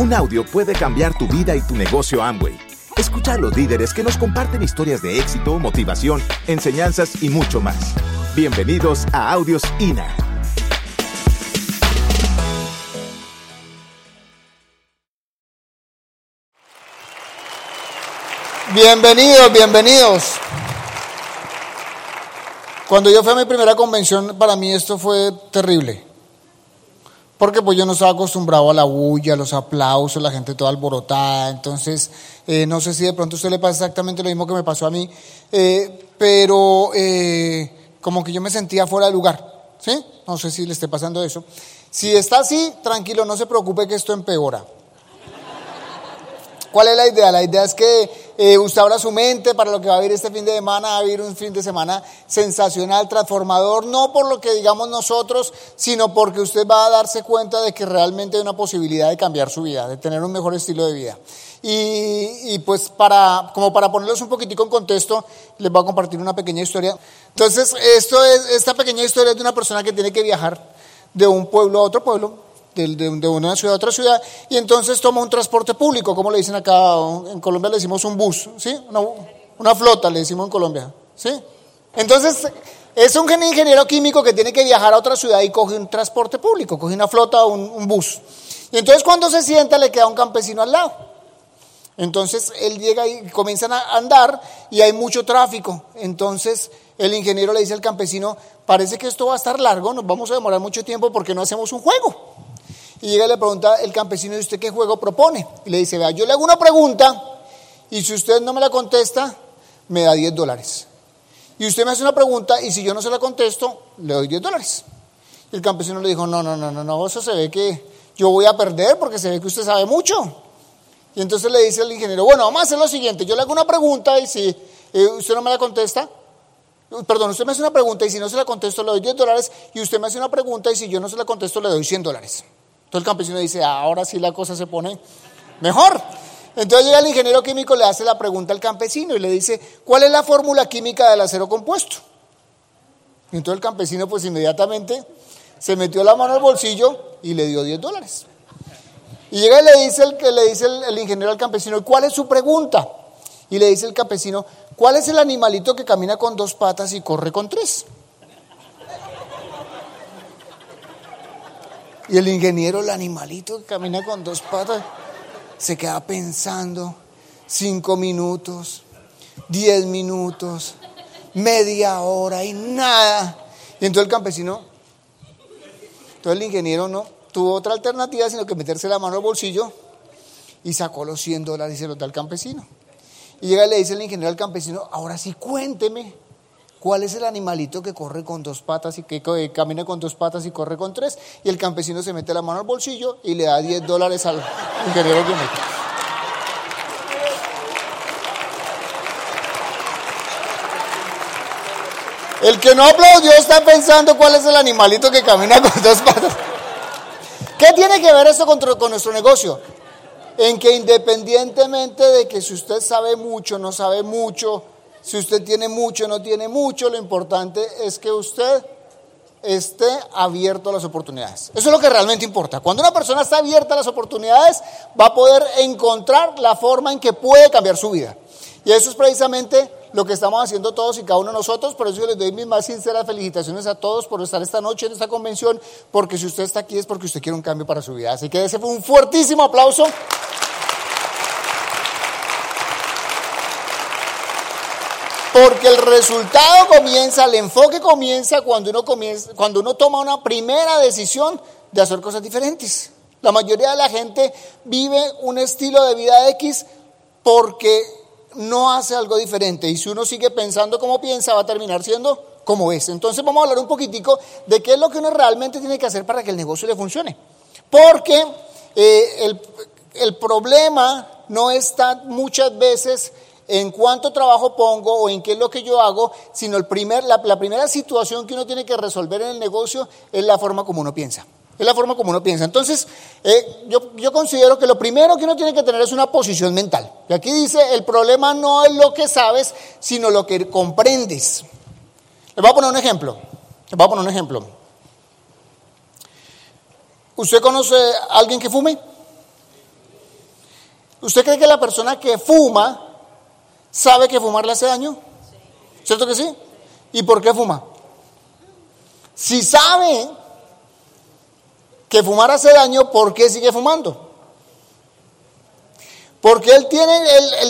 Un audio puede cambiar tu vida y tu negocio Amway. Escucha a los líderes que nos comparten historias de éxito, motivación, enseñanzas y mucho más. Bienvenidos a Audios INA. Bienvenidos, bienvenidos. Cuando yo fui a mi primera convención, para mí esto fue terrible. Porque pues yo no estaba acostumbrado a la bulla, los aplausos, la gente toda alborotada. Entonces, eh, no sé si de pronto a usted le pasa exactamente lo mismo que me pasó a mí. Eh, pero eh, como que yo me sentía fuera de lugar. ¿Sí? No sé si le esté pasando eso. Si está así, tranquilo, no se preocupe que esto empeora. ¿Cuál es la idea? La idea es que eh, usted abra su mente para lo que va a vivir este fin de semana, va a vivir un fin de semana sensacional, transformador, no por lo que digamos nosotros, sino porque usted va a darse cuenta de que realmente hay una posibilidad de cambiar su vida, de tener un mejor estilo de vida. Y, pues para, como para ponerlos un poquitico en contexto, les voy a compartir una pequeña historia. Entonces, esto es, esta pequeña historia es de una persona que tiene que viajar de un pueblo a otro pueblo, de, una ciudad a otra ciudad, y entonces toma un transporte público, como le dicen acá, en Colombia le decimos un bus, ¿sí? Una, flota le decimos en Colombia, ¿sí? Entonces, es un ingeniero químico que tiene que viajar a otra ciudad y coge un transporte público, coge una flota o un, un bus. Y entonces cuando se sienta le queda un campesino al lado. Entonces él llega y comienzan a andar y hay mucho tráfico. Entonces el ingeniero le dice al campesino, parece que esto va a estar largo, nos vamos a demorar mucho tiempo porque no hacemos un juego. Y llega y le pregunta el campesino, ¿y usted qué juego propone? Y le dice, vea, yo le hago una pregunta y si usted no me la contesta, me da 10 dólares. Y usted me hace una pregunta y si yo no se la contesto, le doy 10 dólares. Y el campesino le dijo, no, no, no, no, no, eso se ve que yo voy a perder porque se ve que usted sabe mucho. Y entonces le dice al ingeniero, bueno, vamos a hacer lo siguiente, yo le hago una pregunta y si eh, usted no me la contesta, perdón, usted me hace una pregunta y si no se la contesto le doy 10 dólares y usted me hace una pregunta y si yo no se la contesto le doy 100 dólares. Entonces el campesino dice, ahora sí la cosa se pone mejor. Entonces llega el ingeniero químico, le hace la pregunta al campesino y le dice, ¿cuál es la fórmula química del acero compuesto? Y entonces el campesino pues inmediatamente se metió la mano al bolsillo y le dio 10 dólares. Y llega y le dice el, le dice el, ingeniero al campesino, ¿cuál es su pregunta? Y le dice el campesino, ¿cuál es el animalito que camina con dos patas y corre con tres? Y el ingeniero, el animalito que camina con dos patas, se queda pensando cinco minutos, diez minutos, media hora y nada. Y entonces el campesino, entonces el ingeniero no tuvo otra alternativa sino que meterse la mano al bolsillo y sacó los 100 dólares y se los da al campesino. Y llega y le dice el ingeniero al campesino, ahora sí cuénteme ¿Cuál es el animalito que corre con dos patas y que camina con dos patas y corre con tres? Y el campesino se mete la mano al bolsillo y le da 10 dólares al ingeniero químico. El que no aplaudió está pensando cuál es el animalito que camina con dos patas. ¿Qué tiene que ver eso con, con nuestro negocio? En que independientemente de que si usted sabe mucho, no sabe mucho, si usted tiene mucho o no tiene mucho, lo importante es que usted esté abierto a las oportunidades. Eso es lo que realmente importa. Cuando una persona está abierta a las oportunidades, va a poder encontrar la forma en que puede cambiar su vida. Y eso es precisamente lo que estamos haciendo todos y cada uno de nosotros. Por eso yo les doy mis más sinceras felicitaciones a todos por estar esta noche en esta convención, porque si usted está aquí es porque usted quiere un cambio para su vida. Así que ese fue un fuertísimo aplauso. Porque el resultado comienza, el enfoque comienza cuando uno, comienza, cuando uno toma una primera decisión de hacer cosas diferentes. La mayoría de la gente vive un estilo de vida X porque no hace algo diferente. Y si uno sigue pensando como piensa, va a terminar siendo como es. Entonces vamos a hablar un poquitico de qué es lo que uno realmente tiene que hacer para que el negocio le funcione. Porque eh, el, el problema no está muchas veces en cuánto trabajo pongo o en qué es lo que yo hago, sino el primer, la, primera situación que uno tiene que resolver en el negocio es la forma como uno piensa. Es la forma como uno piensa. Entonces, eh, yo, yo, considero que lo primero que uno tiene que tener es una posición mental. Y aquí dice, el problema no es lo que sabes, sino lo que comprendes. Le voy a poner un ejemplo. Le voy a poner un ejemplo. ¿Usted conoce a alguien que fume? ¿Usted cree que la persona que fuma sabe que fumar le hace daño? ¿Cierto que sí? ¿Y por qué fuma? Si sabe que fumar hace daño, ¿por qué sigue fumando? Porque él tiene,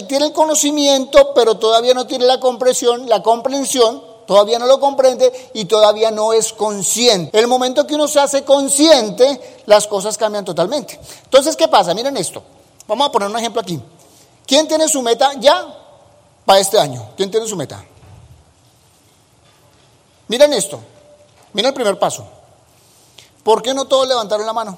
tiene el conocimiento, pero todavía no tiene la comprensión, la comprensión, todavía no lo comprende y todavía no es consciente. El momento que uno se hace consciente, las cosas cambian totalmente. Entonces, ¿qué pasa? Miren esto. Vamos a poner un ejemplo aquí. ¿Quién tiene su meta ya para este año? ¿Quién tiene su meta? Miren esto. Miren el primer paso. ¿Por qué no todos levantaron la mano?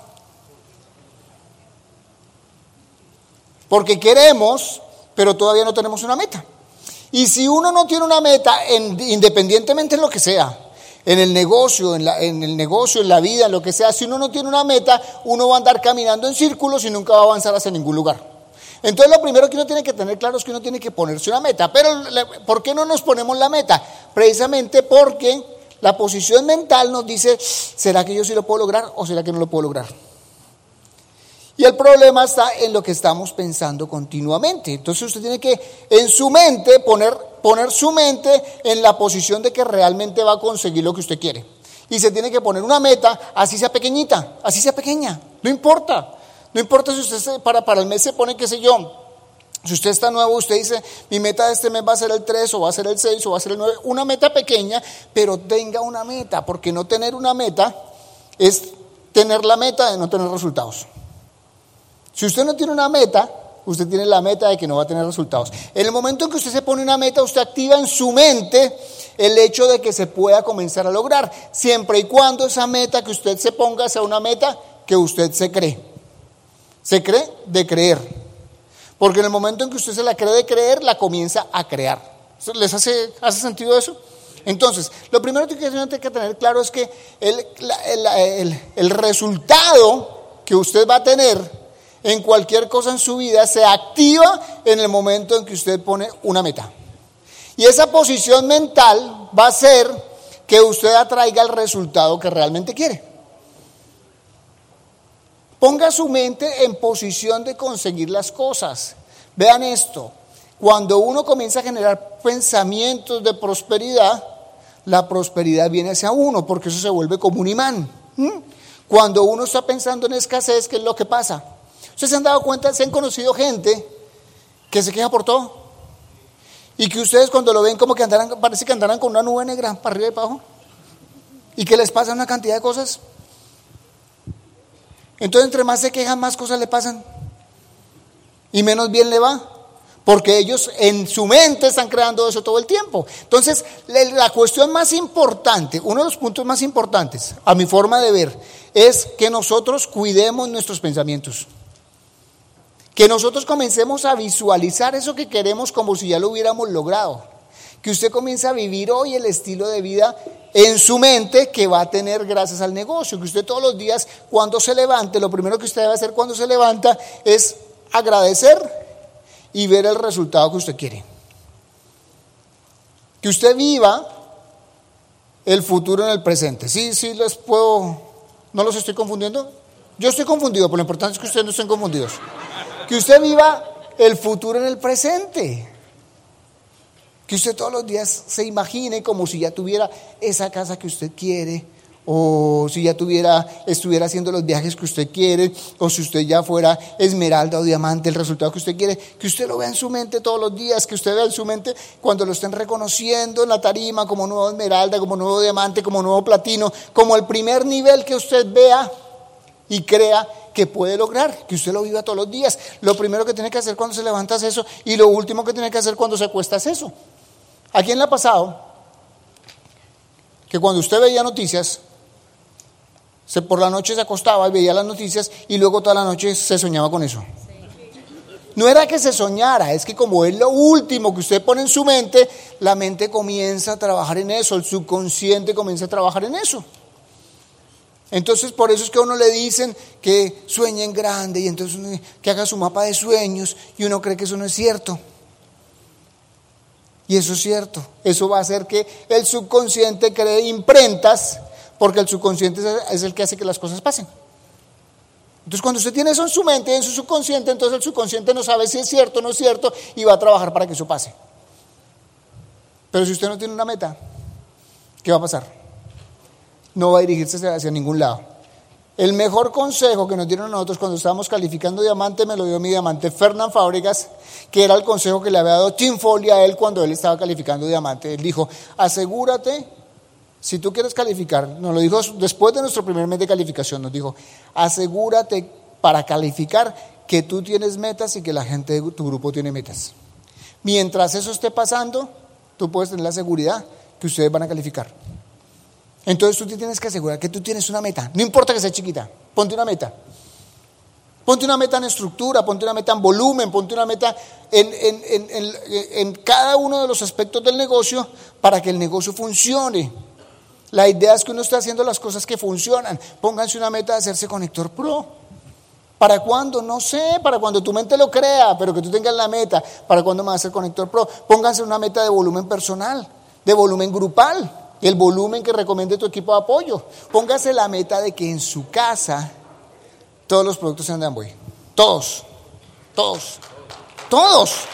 Porque queremos, pero todavía no tenemos una meta. Y si uno no tiene una meta, independientemente en lo que sea, en el negocio, en, en, el negocio, en la vida, en lo que sea, si uno no tiene una meta, uno va a andar caminando en círculos y nunca va a avanzar hacia ningún lugar. Entonces lo primero que uno tiene que tener claro es que uno tiene que ponerse una meta. Pero ¿por qué no nos ponemos la meta? Precisamente porque la posición mental nos dice, ¿será que yo sí lo puedo lograr o será que no lo puedo lograr? Y el problema está en lo que estamos pensando continuamente. Entonces usted tiene que en su mente poner, poner su mente en la posición de que realmente va a conseguir lo que usted quiere. Y se tiene que poner una meta, así sea pequeñita, así sea pequeña, no importa. No importa si usted para, para el mes se pone, qué sé yo, si usted está nuevo, usted dice, mi meta de este mes va a ser el 3 o va a ser el 6 o va a ser el 9, una meta pequeña, pero tenga una meta, porque no tener una meta es tener la meta de no tener resultados. Si usted no tiene una meta, usted tiene la meta de que no va a tener resultados. En el momento en que usted se pone una meta, usted activa en su mente el hecho de que se pueda comenzar a lograr, siempre y cuando esa meta que usted se ponga sea una meta que usted se cree. Se cree de creer. Porque en el momento en que usted se la cree de creer, la comienza a crear. ¿Les hace, hace sentido eso? Entonces, lo primero que tiene que tener claro es que el, el, el resultado que usted va a tener en cualquier cosa en su vida se activa en el momento en que usted pone una meta. Y esa posición mental va a hacer que usted atraiga el resultado que realmente quiere. Ponga su mente en posición de conseguir las cosas. Vean esto, cuando uno comienza a generar pensamientos de prosperidad, la prosperidad viene hacia uno, porque eso se vuelve como un imán. Cuando uno está pensando en escasez, ¿qué es lo que pasa? ¿Ustedes se han dado cuenta, se han conocido gente que se queja por todo? Y que ustedes cuando lo ven como que andarán, parece que andarán con una nube negra para arriba y para abajo. Y que les pasa una cantidad de cosas. Entonces entre más se quejan, más cosas le pasan. Y menos bien le va. Porque ellos en su mente están creando eso todo el tiempo. Entonces, la cuestión más importante, uno de los puntos más importantes, a mi forma de ver, es que nosotros cuidemos nuestros pensamientos. Que nosotros comencemos a visualizar eso que queremos como si ya lo hubiéramos logrado. Que usted comience a vivir hoy el estilo de vida en su mente que va a tener gracias al negocio. Que usted todos los días cuando se levante, lo primero que usted debe hacer cuando se levanta es agradecer y ver el resultado que usted quiere. Que usted viva el futuro en el presente. Sí, sí, les puedo, no los estoy confundiendo. Yo estoy confundido, pero lo importante es que ustedes no estén confundidos. Que usted viva el futuro en el presente. Que usted todos los días se imagine como si ya tuviera esa casa que usted quiere, o si ya tuviera, estuviera haciendo los viajes que usted quiere, o si usted ya fuera esmeralda o diamante, el resultado que usted quiere, que usted lo vea en su mente todos los días, que usted vea en su mente cuando lo estén reconociendo en la tarima como nuevo esmeralda, como nuevo diamante, como nuevo platino, como el primer nivel que usted vea y crea que puede lograr, que usted lo viva todos los días. Lo primero que tiene que hacer cuando se levanta es eso y lo último que tiene que hacer cuando se acuesta es eso. ¿A quién le ha pasado que cuando usted veía noticias, se, por la noche se acostaba y veía las noticias y luego toda la noche se soñaba con eso? No era que se soñara, es que como es lo último que usted pone en su mente, la mente comienza a trabajar en eso, el subconsciente comienza a trabajar en eso. Entonces por eso es que a uno le dicen que sueñe en grande y entonces que haga su mapa de sueños y uno cree que eso no es cierto. Y eso es cierto. Eso va a hacer que el subconsciente cree imprentas porque el subconsciente es el que hace que las cosas pasen. Entonces cuando usted tiene eso en su mente, en su subconsciente, entonces el subconsciente no sabe si es cierto o no es cierto y va a trabajar para que eso pase. Pero si usted no tiene una meta, ¿qué va a pasar? No va a dirigirse hacia ningún lado. El mejor consejo que nos dieron nosotros cuando estábamos calificando diamante me lo dio mi diamante Fernán Fábregas, que era el consejo que le había dado Tim Foley a él cuando él estaba calificando diamante. Él dijo, asegúrate si tú quieres calificar, nos lo dijo después de nuestro primer mes de calificación, nos dijo, asegúrate para calificar que tú tienes metas y que la gente de tu grupo tiene metas. Mientras eso esté pasando, tú puedes tener la seguridad que ustedes van a calificar. Entonces tú te tienes que asegurar que tú tienes una meta, no importa que sea chiquita, ponte una meta. Ponte una meta en estructura, ponte una meta en volumen, ponte una meta en, en cada uno de los aspectos del negocio para que el negocio funcione. La idea es que uno esté haciendo las cosas que funcionan. Pónganse una meta de hacerse conector pro. ¿Para cuándo? No sé, para cuando tu mente lo crea, pero que tú tengas la meta. ¿Para cuándo me va a hacer conector pro? Pónganse una meta de volumen personal, de volumen grupal, el volumen que recomiende tu equipo de apoyo. Póngase la meta de que en su casa todos los productos sean de Amway. Todos, todos, todos.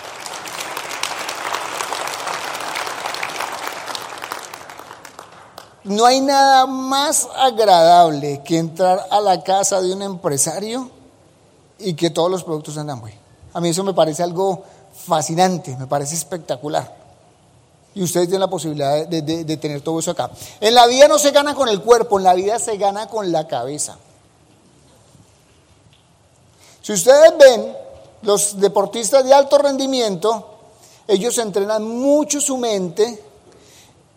No hay nada más agradable que entrar a la casa de un empresario y que todos los productos andan muy. A mí eso me parece algo fascinante, me parece espectacular. Y ustedes tienen la posibilidad de, de, tener todo eso acá. En la vida no se gana con el cuerpo, en la vida se gana con la cabeza. Si ustedes ven, los deportistas de alto rendimiento, ellos entrenan mucho su mente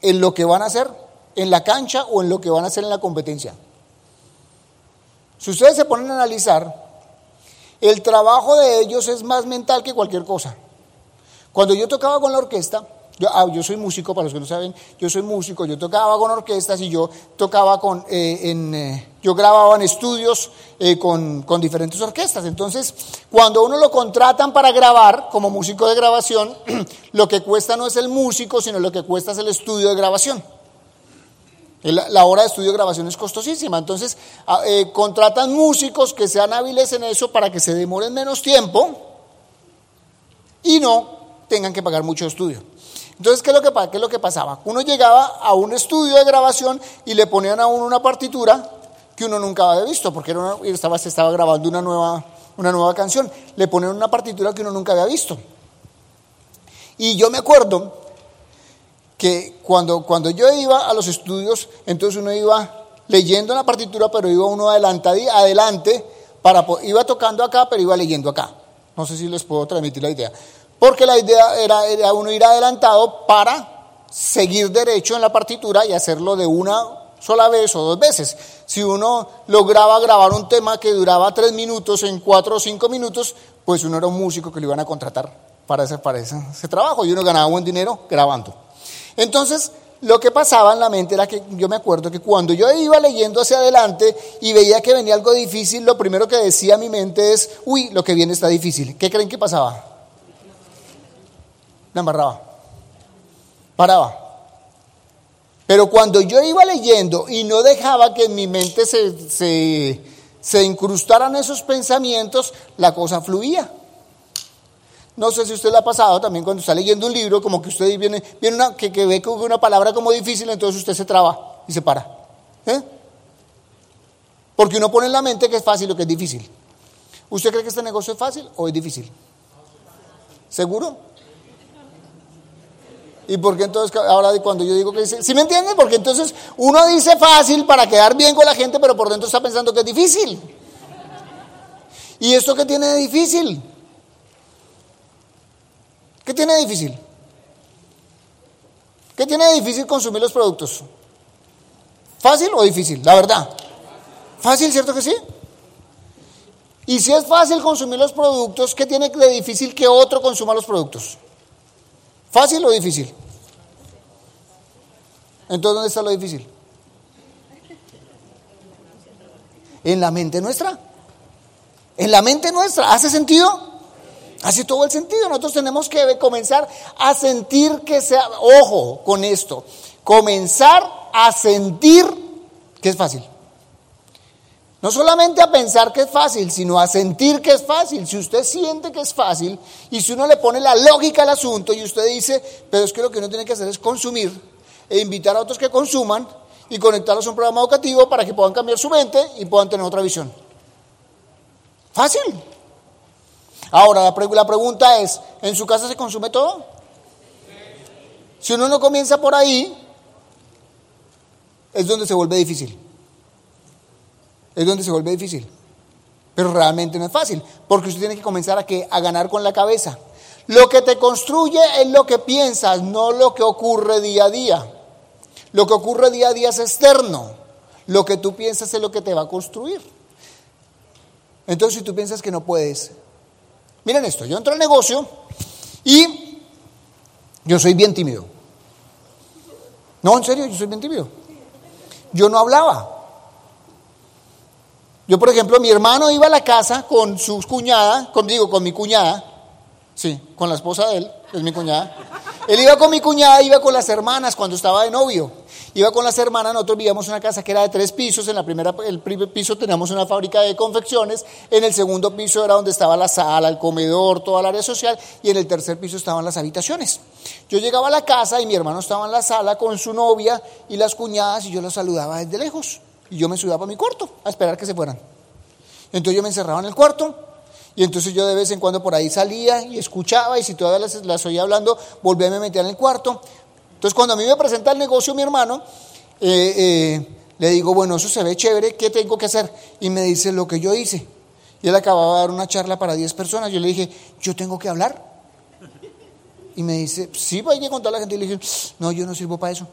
en lo que van a hacer en la cancha o en lo que van a hacer en la competencia. Si ustedes se ponen a analizar, el trabajo de ellos es más mental que cualquier cosa. Cuando yo tocaba con la orquesta, yo, ah, yo, soy músico, para los que no saben, yo soy músico, yo tocaba con orquestas y yo tocaba con, eh, en, eh, yo grababa en estudios eh, con, con, diferentes orquestas. Entonces, cuando uno lo contratan para grabar como músico de grabación, lo que cuesta no es el músico, sino lo que cuesta es el estudio de grabación. La, hora de estudio de grabación es costosísima, entonces ah, eh, contratan músicos que sean hábiles en eso para que se demoren menos tiempo y no tengan que pagar mucho estudio. Entonces, ¿qué es, lo que, ¿qué es lo que pasaba? Uno llegaba a un estudio de grabación y le ponían a uno una partitura que uno nunca había visto, porque era estaba, se estaba grabando una nueva, una nueva canción. Le ponían una partitura que uno nunca había visto. Y yo me acuerdo que cuando, cuando yo iba a los estudios, entonces uno iba leyendo la partitura, pero iba uno adelante, para, iba tocando acá, pero iba leyendo acá. No sé si les puedo transmitir la idea. Porque la idea era, uno ir adelantado para seguir derecho en la partitura y hacerlo de una sola vez o dos veces. Si uno lograba grabar un tema que duraba tres minutos en cuatro o cinco minutos, pues uno era un músico que lo iban a contratar para ese, para ese trabajo y uno ganaba buen dinero grabando. Entonces, lo que pasaba en la mente era que yo me acuerdo que cuando yo iba leyendo hacia adelante y veía que venía algo difícil, lo primero que decía mi mente es, uy, lo que viene está difícil. ¿Qué creen que pasaba? Me amarraba. Paraba. Pero cuando yo iba leyendo y no dejaba que en mi mente se, se, se incrustaran esos pensamientos, la cosa fluía. No sé si usted le ha pasado también cuando está leyendo un libro, como que usted viene, viene una, que, que ve una palabra como difícil, entonces usted se traba y se para. ¿Eh? Porque uno pone en la mente que es fácil o que es difícil. ¿Usted cree que este negocio es fácil o es difícil? ¿Seguro? ¿Y por qué entonces ahora cuando yo digo que dice, ¿sí me entienden? Porque entonces uno dice fácil para quedar bien con la gente, pero por dentro está pensando que es difícil. ¿Y esto qué tiene de difícil? ¿Qué tiene de difícil? ¿Qué tiene de difícil consumir los productos? ¿Fácil o difícil? La verdad. ¿Fácil, cierto que sí? Y si es fácil consumir los productos, ¿qué tiene de difícil que otro consuma los productos? ¿Fácil o difícil? Entonces, ¿dónde está lo difícil? En la mente nuestra. En la mente nuestra. ¿Hace sentido? Hace todo el sentido. Nosotros tenemos que comenzar a sentir que sea, ojo con esto, comenzar a sentir que es fácil. No solamente a pensar que es fácil, sino a sentir que es fácil. Si usted siente que es fácil y si uno le pone la lógica al asunto y usted dice, pero es que lo que uno tiene que hacer es consumir e invitar a otros que consuman y conectarlos a un programa educativo para que puedan cambiar su mente y puedan tener otra visión. Fácil. Ahora, la, la pregunta es, ¿en su casa se consume todo? Si uno no comienza por ahí, es donde se vuelve difícil es donde se vuelve difícil. Pero realmente no es fácil, porque usted tiene que comenzar a, a ganar con la cabeza. Lo que te construye es lo que piensas, no lo que ocurre día a día. Lo que ocurre día a día es externo. Lo que tú piensas es lo que te va a construir. Entonces, si tú piensas que no puedes, miren esto, yo entro al negocio y yo soy bien tímido. No, en serio, yo soy bien tímido. Yo no hablaba. Yo, por ejemplo, mi hermano iba a la casa con su cuñada, con, digo, con mi cuñada, sí, con la esposa de él, es mi cuñada. Él iba con mi cuñada, iba con las hermanas cuando estaba de novio. Iba con las hermanas, nosotros vivíamos una casa que era de tres pisos, en la primera, el primer piso teníamos una fábrica de confecciones, en el segundo piso era donde estaba la sala, el comedor, toda el área social, y en el tercer piso estaban las habitaciones. Yo llegaba a la casa y mi hermano estaba en la sala con su novia y las cuñadas y yo los saludaba desde lejos. Y yo me subía para mi cuarto a esperar que se fueran. Entonces yo me encerraba en el cuarto y entonces yo de vez en cuando por ahí salía y escuchaba y si todavía las, oía hablando, volvía a me meter en el cuarto. Entonces cuando a mí me presenta el negocio mi hermano, eh, eh, le digo, bueno, eso se ve chévere, ¿qué tengo que hacer? Y me dice lo que yo hice. Y él acababa de dar una charla para 10 personas. Yo le dije, ¿yo tengo que hablar? Y me dice, sí, pues hay que contar la gente. Y le dije, no, yo no sirvo para eso.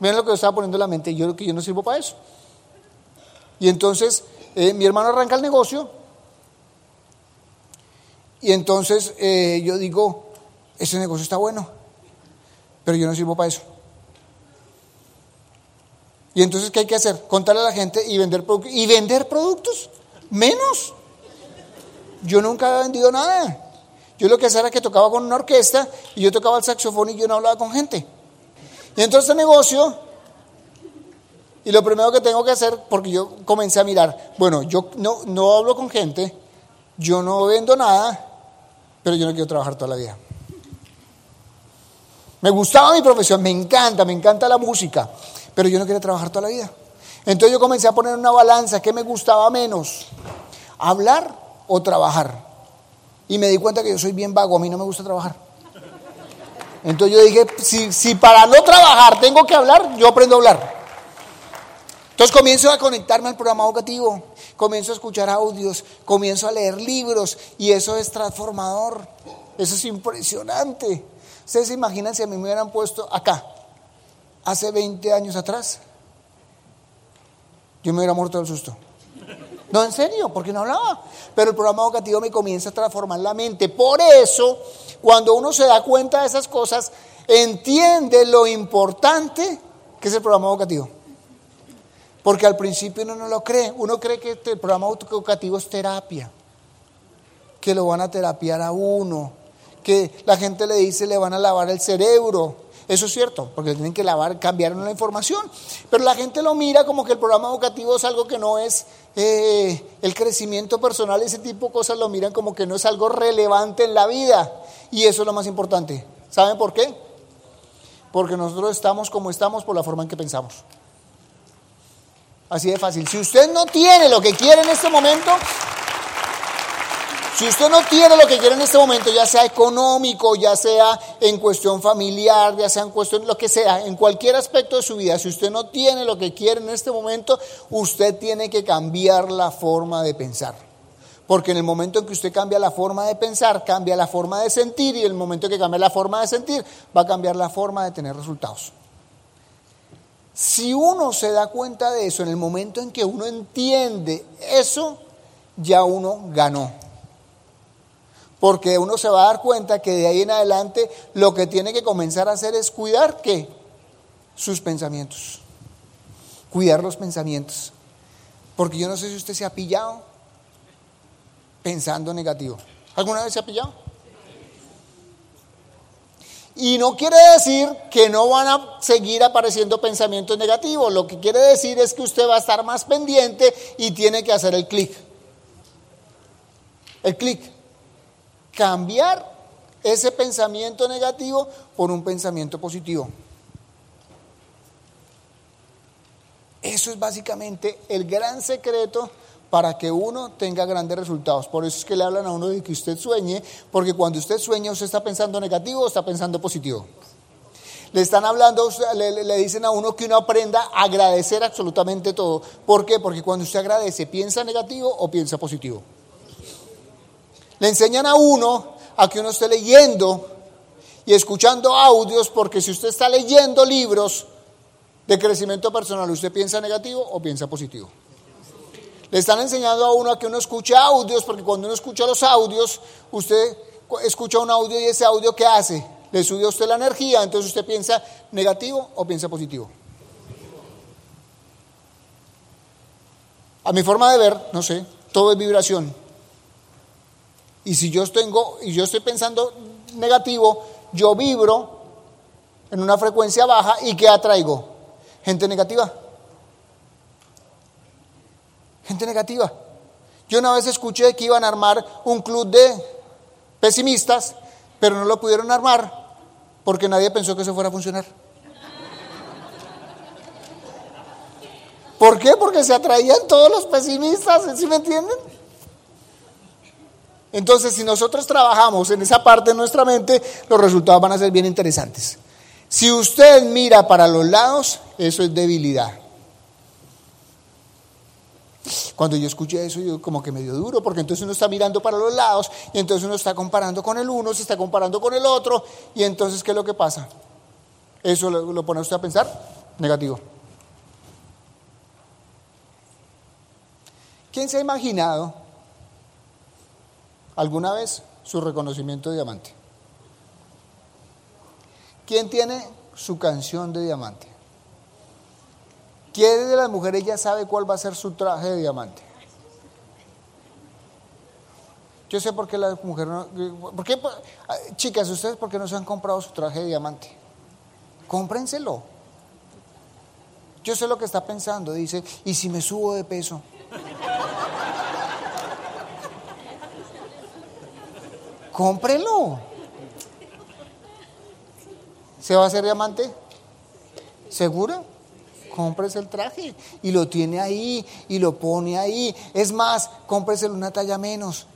Miren lo que yo estaba poniendo en la mente, yo creo que yo no sirvo para eso. Y entonces eh, mi hermano arranca el negocio y entonces eh, yo digo, ese negocio está bueno, pero yo no sirvo para eso. Y entonces, ¿qué hay que hacer? Contarle a la gente y vender productos. ¿Y vender productos? Menos. Yo nunca había vendido nada. Yo lo que hacía era que tocaba con una orquesta y yo tocaba el saxofón y yo no hablaba con gente. Y entonces el negocio, y lo primero que tengo que hacer, porque yo comencé a mirar, bueno, yo no, no hablo con gente, yo no vendo nada, pero yo no quiero trabajar toda la vida. Me gustaba mi profesión, me encanta, me encanta la música, pero yo no quiero trabajar toda la vida. Entonces yo comencé a poner una balanza, ¿qué me gustaba menos? ¿Hablar o trabajar? Y me di cuenta que yo soy bien vago, a mí no me gusta trabajar. Entonces yo dije, si, para no trabajar tengo que hablar, yo aprendo a hablar. Entonces comienzo a conectarme al programa educativo, comienzo a escuchar audios, comienzo a leer libros y eso es transformador, eso es impresionante. Ustedes se imaginan si a mí me hubieran puesto acá, hace 20 años atrás, yo me hubiera muerto del susto. No, en serio, porque no hablaba. Pero el programa educativo me comienza a transformar la mente. Por eso cuando uno se da cuenta de esas cosas, entiende lo importante que es el programa educativo. Porque al principio uno no lo cree. Uno cree que el programa educativo es terapia. Que lo van a terapiar a uno. Que la gente le dice le van a lavar el cerebro. Eso es cierto, porque tienen que lavar, cambiar la información. Pero la gente lo mira como que el programa educativo es algo que no es eh, el crecimiento personal, ese tipo de cosas lo miran como que no es algo relevante en la vida. Y eso es lo más importante. ¿Saben por qué? Porque nosotros estamos como estamos por la forma en que pensamos. Así de fácil. Si usted no tiene lo que quiere en este momento, si usted no tiene lo que quiere en este momento, ya sea económico, ya sea en cuestión familiar, ya sea en cuestión lo que sea, en cualquier aspecto de su vida, si usted no tiene lo que quiere en este momento, usted tiene que cambiar la forma de pensar. Porque en el momento en que usted cambia la forma de pensar, cambia la forma de sentir y en el momento en que cambia la forma de sentir, va a cambiar la forma de tener resultados. Si uno se da cuenta de eso, en el momento en que uno entiende eso, ya uno ganó. Porque uno se va a dar cuenta que de ahí en adelante lo que tiene que comenzar a hacer es cuidar qué? Sus pensamientos. Cuidar los pensamientos. Porque yo no sé si usted se ha pillado pensando negativo. ¿Alguna vez se ha pillado? Y no quiere decir que no van a seguir apareciendo pensamientos negativos. Lo que quiere decir es que usted va a estar más pendiente y tiene que hacer el clic. El clic. Cambiar ese pensamiento negativo por un pensamiento positivo. Eso es básicamente el gran secreto para que uno tenga grandes resultados. Por eso es que le hablan a uno de que usted sueñe, porque cuando usted sueña, usted está pensando negativo o está pensando positivo. Le están hablando, le, dicen a uno que uno aprenda a agradecer absolutamente todo. ¿Por qué? Porque cuando usted agradece, ¿piensa negativo o piensa positivo? Le enseñan a uno a que uno esté leyendo y escuchando audios, porque si usted está leyendo libros de crecimiento personal, ¿usted piensa negativo o piensa positivo? Le están enseñando a uno a que uno escuche audios, porque cuando uno escucha los audios, usted escucha un audio y ese audio ¿qué hace? Le sube a usted la energía, entonces usted piensa negativo o piensa positivo. A mi forma de ver, no sé, todo es vibración. Y si yo estoy pensando negativo, yo vibro en una frecuencia baja y ¿qué atraigo? Gente negativa. Gente negativa. Yo una vez escuché que iban a armar un club de pesimistas, pero no lo pudieron armar porque nadie pensó que eso fuera a funcionar. ¿Por qué? Porque se atraían todos los pesimistas, ¿sí me entienden? Entonces, si nosotros trabajamos en esa parte de nuestra mente, los resultados van a ser bien interesantes. Si usted mira para los lados, eso es debilidad. Cuando yo escuché eso, yo como que me dio duro, porque entonces uno está mirando para los lados y entonces uno está comparando con el uno, se está comparando con el otro, y entonces, ¿qué es lo que pasa? Eso lo, lo pone usted a pensar negativo. ¿Quién se ha imaginado alguna vez su reconocimiento de diamante? ¿Quién tiene su canción de diamante? ¿Quién de las mujeres ya sabe cuál va a ser su traje de diamante? Yo sé por qué las mujeres no... ¿por qué, chicas, ¿ustedes por qué no se han comprado su traje de diamante? Cómprenselo. Yo sé lo que está pensando. Dice, ¿y si me subo de peso? Cómprelo. ¿Se va a hacer diamante? ¿Segura? Cómprese el traje y lo tiene ahí y lo pone ahí. Es más, cómprese una talla menos.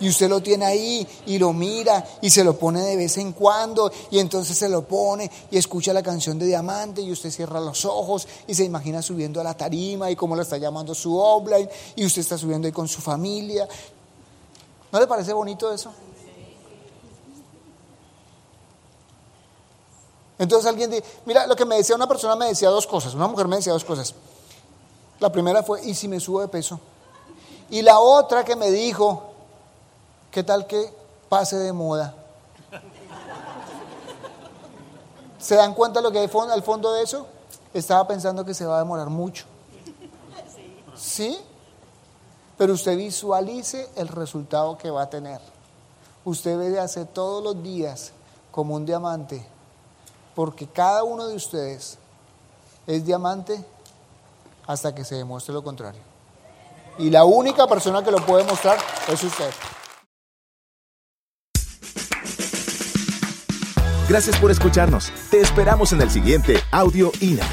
Y usted lo tiene ahí y lo mira y se lo pone de vez en cuando y entonces se lo pone y escucha la canción de Diamante y usted cierra los ojos y se imagina subiendo a la tarima y cómo lo está llamando su offline y usted está subiendo ahí con su familia ¿No le parece bonito eso? Entonces alguien dice, mira, lo que me decía una persona me decía dos cosas, una mujer me decía dos cosas. La primera fue, ¿y si me subo de peso? Y la otra que me dijo, ¿qué tal que pase de moda? ¿Se dan cuenta lo que hay al fondo de eso? Estaba pensando que se va a demorar mucho. ¿Sí? Pero usted visualice el resultado que va a tener. Usted debe hacer todos los días como un diamante, porque cada uno de ustedes es diamante hasta que se demuestre lo contrario. Y la única persona que lo puede mostrar es usted. Gracias por escucharnos. Te esperamos en el siguiente Audio INA.